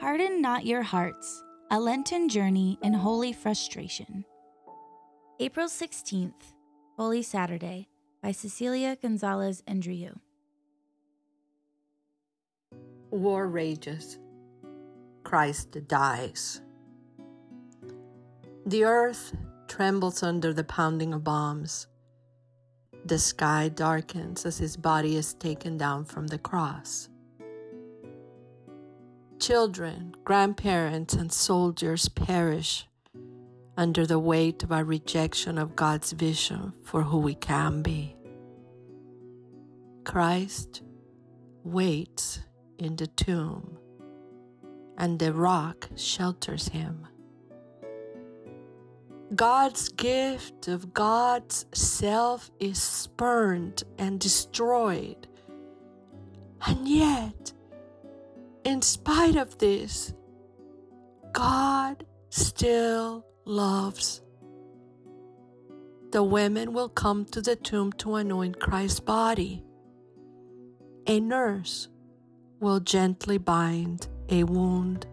Harden not your hearts, a Lenten journey in holy frustration. April 16th, Holy Saturday, by Cecilia Gonzalez Andrieu. War rages. Christ dies. The earth trembles under the pounding of bombs. The sky darkens as his body is taken down from the cross. Children, grandparents, and soldiers perish under the weight of our rejection of God's vision for who we can be. Christ waits in the tomb, and the rock shelters him. God's gift of God's self is spurned and destroyed. And yet, in spite of this, God still loves. The women will come to the tomb to anoint Christ's body. A nurse will gently bind a wound.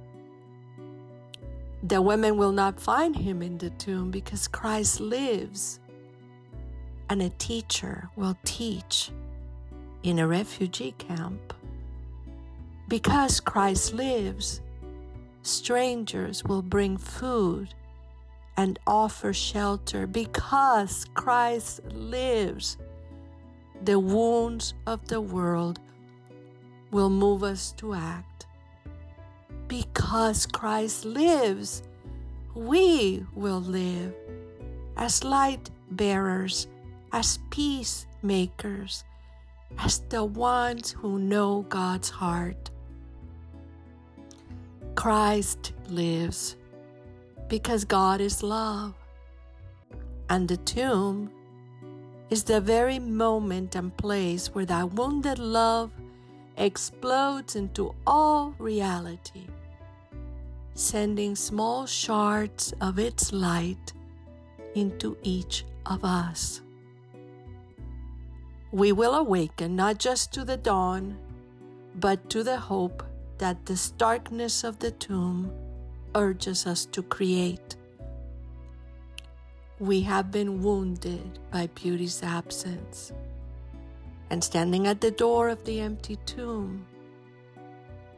The women will not find him in the tomb because Christ lives. And a teacher will teach in a refugee camp. Because Christ lives, strangers will bring food and offer shelter. Because Christ lives, the wounds of the world will move us to act. Because Christ lives, we will live as light bearers, as peacemakers, as the ones who know God's heart. Christ lives because God is love. And the tomb is the very moment and place where that wounded love explodes into all reality, sending small shards of its light into each of us. We will awaken not just to the dawn, but to the hope that the starkness of the tomb urges us to create. We have been wounded by beauty's absence, and standing at the door of the empty tomb,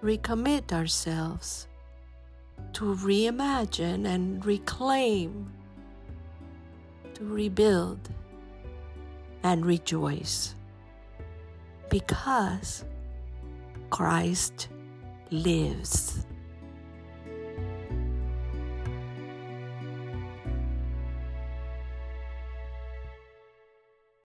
recommit ourselves to reimagine and reclaim, to rebuild and rejoice because Christ lives.